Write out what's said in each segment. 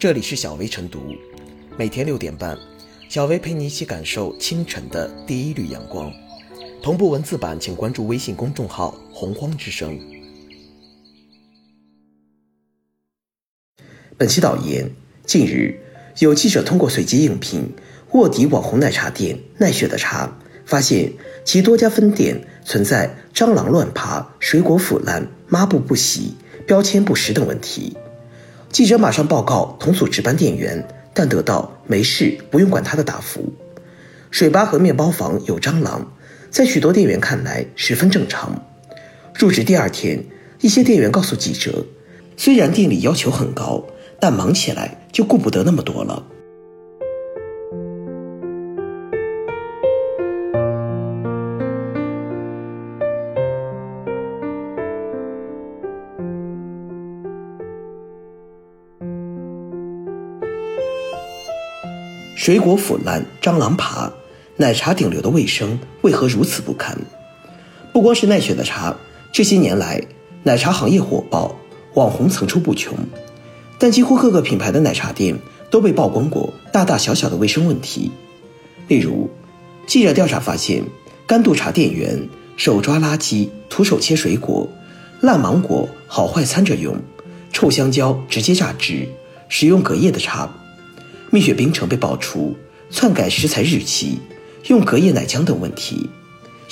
这里是小薇晨读，每天六点半，小薇陪你一起感受清晨的第一缕阳光。同步文字版，请关注微信公众号“洪荒之声”。本期导言：近日，有记者通过随机应聘卧底网红奶茶店奈雪的茶，发现其多家分店存在蟑螂乱爬、水果腐烂、抹布不洗、标签不实等问题。记者马上报告同组值班店员，但得到“没事，不用管他”的答复。水吧和面包房有蟑螂，在许多店员看来十分正常。入职第二天，一些店员告诉记者，虽然店里要求很高，但忙起来就顾不得那么多了。水果腐烂，蟑螂爬，奶茶顶流的卫生为何如此不堪？不光是奈雪的茶，这些年来奶茶行业火爆，网红层出不穷。但几乎各个品牌的奶茶店都被曝光过大大小小的卫生问题。例如，记者调查发现，干度茶店员手抓垃圾，徒手切水果，烂芒果好坏掺着用，臭香蕉直接榨汁，使用隔夜的茶。蜜雪冰城被爆出篡改食材日期、用隔夜奶浆等问题，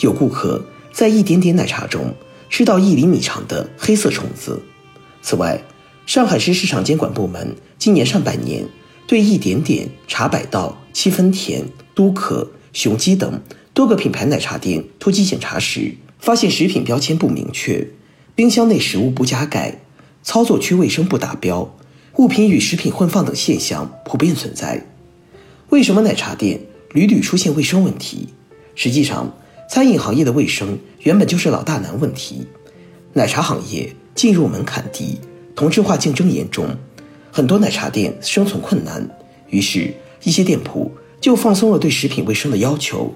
有顾客在一点点奶茶中吃到一厘米长的黑色虫子。此外，上海市市场监管部门今年上半年对一点点、茶百道、七分甜、都可、雄鸡等多个品牌奶茶店突击检查时，发现食品标签不明确，冰箱内食物不加盖，操作区卫生不达标。物品与食品混放等现象普遍存在。为什么奶茶店屡屡出现卫生问题？实际上，餐饮行业的卫生原本就是老大难问题。奶茶行业进入门槛低，同质化竞争严重，很多奶茶店生存困难。于是，一些店铺就放松了对食品卫生的要求，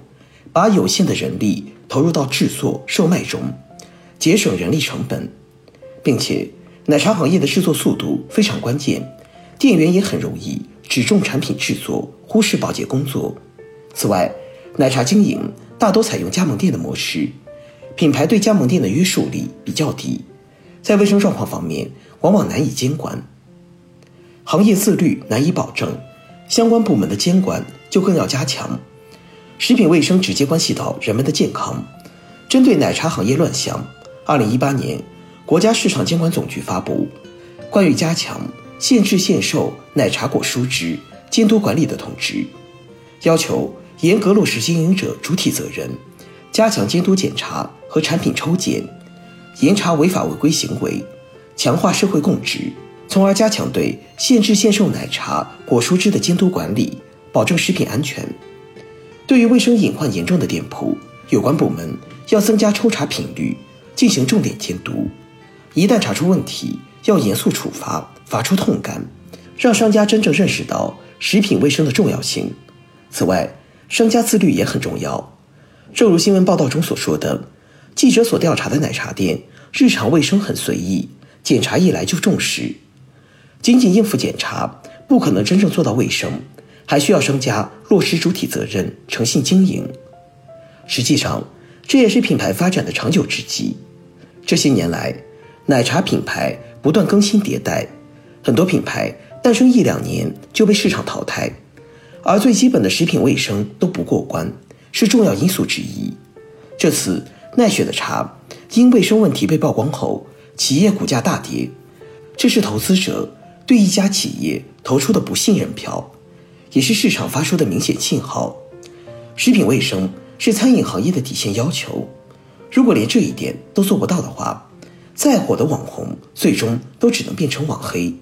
把有限的人力投入到制作、售卖中，节省人力成本，并且。奶茶行业的制作速度非常关键，店员也很容易只重产品制作，忽视保洁工作。此外，奶茶经营大多采用加盟店的模式，品牌对加盟店的约束力比较低，在卫生状况方面往往难以监管，行业自律难以保证，相关部门的监管就更要加强。食品卫生直接关系到人们的健康，针对奶茶行业乱象，二零一八年。国家市场监管总局发布《关于加强限制限售奶茶果蔬汁监督管理的通知》，要求严格落实经营者主体责任，加强监督检查和产品抽检，严查违法违规行为，强化社会共治，从而加强对限制限售奶茶果蔬汁的监督管理，保证食品安全。对于卫生隐患严重的店铺，有关部门要增加抽查频率，进行重点监督。一旦查出问题，要严肃处罚，发出痛感，让商家真正认识到食品卫生的重要性。此外，商家自律也很重要。正如新闻报道中所说的，记者所调查的奶茶店日常卫生很随意，检查一来就重视。仅仅应付检查，不可能真正做到卫生，还需要商家落实主体责任，诚信经营。实际上，这也是品牌发展的长久之计。这些年来，奶茶品牌不断更新迭代，很多品牌诞生一两年就被市场淘汰，而最基本的食品卫生都不过关，是重要因素之一。这次奈雪的茶因卫生问题被曝光后，企业股价大跌，这是投资者对一家企业投出的不信任票，也是市场发出的明显信号。食品卫生是餐饮行业的底线要求，如果连这一点都做不到的话，再火的网红，最终都只能变成网黑。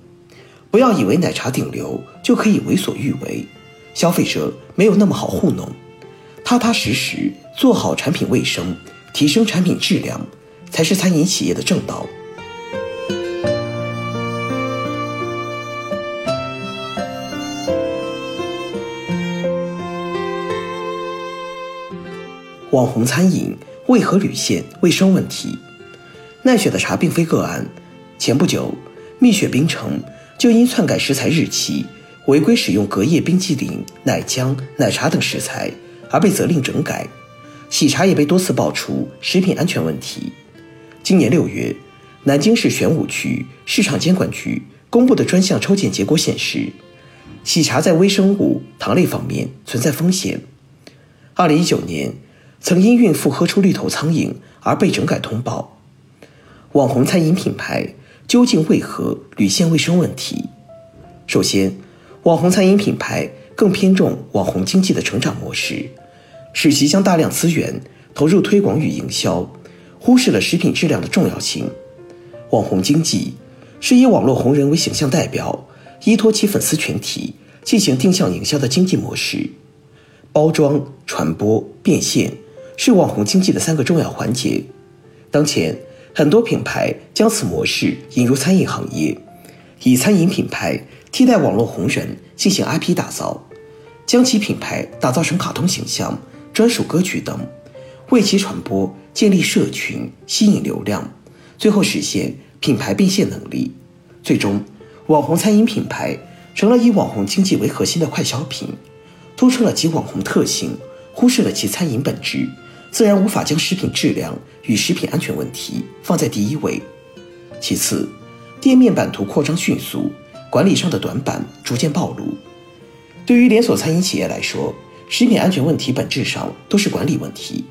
不要以为奶茶顶流就可以为所欲为，消费者没有那么好糊弄。踏踏实实做好产品卫生，提升产品质量，才是餐饮企业的正道。网红餐饮为何屡现卫生问题？奈雪的茶并非个案。前不久，蜜雪冰城就因篡改食材日期、违规使用隔夜冰激凌、奶浆、奶茶等食材而被责令整改。喜茶也被多次爆出食品安全问题。今年六月，南京市玄武区市场监管局公布的专项抽检结果显示，喜茶在微生物、糖类方面存在风险。二零一九年，曾因孕妇喝出绿头苍蝇而被整改通报。网红餐饮品牌究竟为何屡现卫生问题？首先，网红餐饮品牌更偏重网红经济的成长模式。使其将大量资源投入推广与营销，忽视了食品质量的重要性。网红经济是以网络红人为形象代表，依托其粉丝群体进行定向营销的经济模式。包装、传播、变现是网红经济的三个重要环节。当前，很多品牌将此模式引入餐饮行业，以餐饮品牌替代网络红人进行 IP 打造，将其品牌打造成卡通形象。专属歌曲等，为其传播建立社群，吸引流量，最后实现品牌变现能力。最终，网红餐饮品牌成了以网红经济为核心的快消品，突出了其网红特性，忽视了其餐饮本质，自然无法将食品质量与食品安全问题放在第一位。其次，店面版图扩张迅速，管理上的短板逐渐暴露。对于连锁餐饮企业来说，食品安全问题本质上都是管理问题。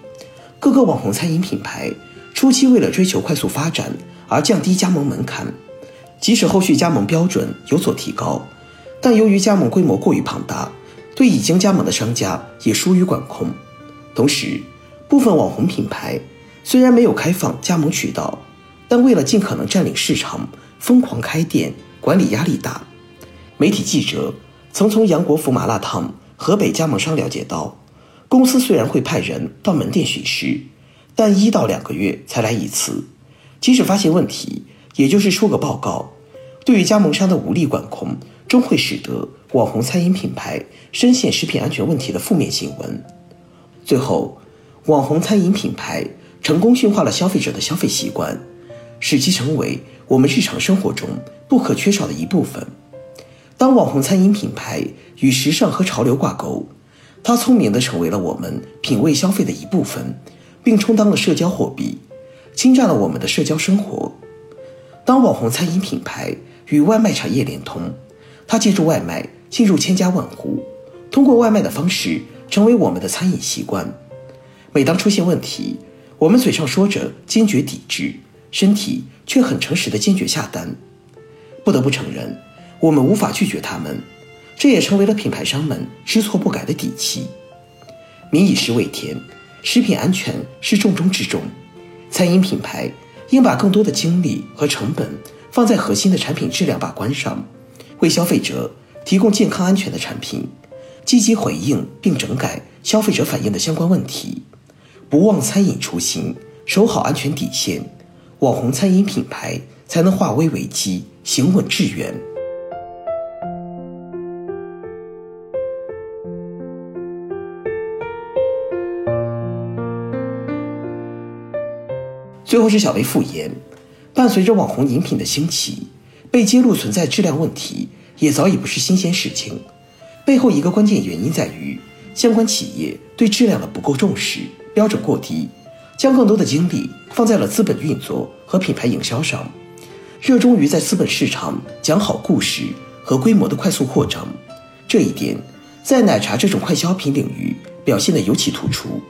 各个网红餐饮品牌初期为了追求快速发展而降低加盟门槛，即使后续加盟标准有所提高，但由于加盟规模过于庞大，对已经加盟的商家也疏于管控。同时，部分网红品牌虽然没有开放加盟渠道，但为了尽可能占领市场，疯狂开店，管理压力大。媒体记者曾从杨国福麻辣烫。河北加盟商了解到，公司虽然会派人到门店巡视，但一到两个月才来一次。即使发现问题，也就是出个报告。对于加盟商的无力管控，终会使得网红餐饮品牌深陷食品安全问题的负面新闻。最后，网红餐饮品牌成功驯化了消费者的消费习惯，使其成为我们日常生活中不可缺少的一部分。当网红餐饮品牌与时尚和潮流挂钩，它聪明地成为了我们品味消费的一部分，并充当了社交货币，侵占了我们的社交生活。当网红餐饮品牌与外卖产业联通，它借助外卖进入千家万户，通过外卖的方式成为我们的餐饮习惯。每当出现问题，我们嘴上说着坚决抵制，身体却很诚实的坚决下单。不得不承认。我们无法拒绝他们，这也成为了品牌商们知错不改的底气。民以食为天，食品安全是重中之重。餐饮品牌应把更多的精力和成本放在核心的产品质量把关上，为消费者提供健康安全的产品，积极回应并整改消费者反映的相关问题，不忘餐饮初心，守好安全底线，网红餐饮品牌才能化危为机，行稳致远。最后是小薇复言，伴随着网红饮品的兴起，被揭露存在质量问题也早已不是新鲜事情。背后一个关键原因在于，相关企业对质量的不够重视，标准过低，将更多的精力放在了资本运作和品牌营销上，热衷于在资本市场讲好故事和规模的快速扩张。这一点在奶茶这种快消品领域表现得尤其突出。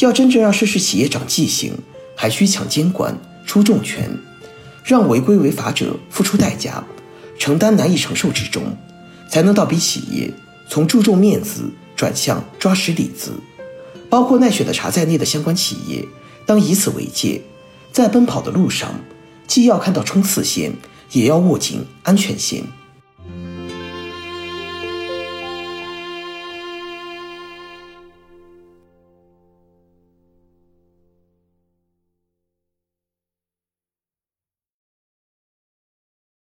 要真正让涉事企业长记性。还需强监管、出重拳，让违规违法者付出代价，承担难以承受之重，才能倒逼企业从注重面子转向抓实里子。包括奈雪的茶在内的相关企业，当以此为戒，在奔跑的路上，既要看到冲刺线，也要握紧安全线。